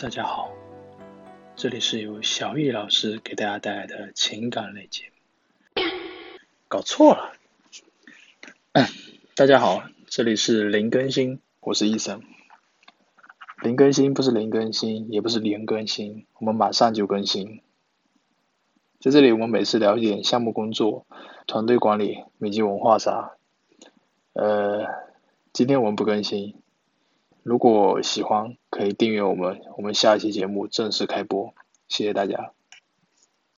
大家好，这里是由小易老师给大家带来的情感类节目。搞错了，大家好，这里是林更新，我是医生。林更新不是林更新，也不是林更新，我们马上就更新。在这里，我们每次聊一点项目工作、团队管理、美籍文化啥。呃，今天我们不更新。如果喜欢，可以订阅我们。我们下一期节目正式开播，谢谢大家。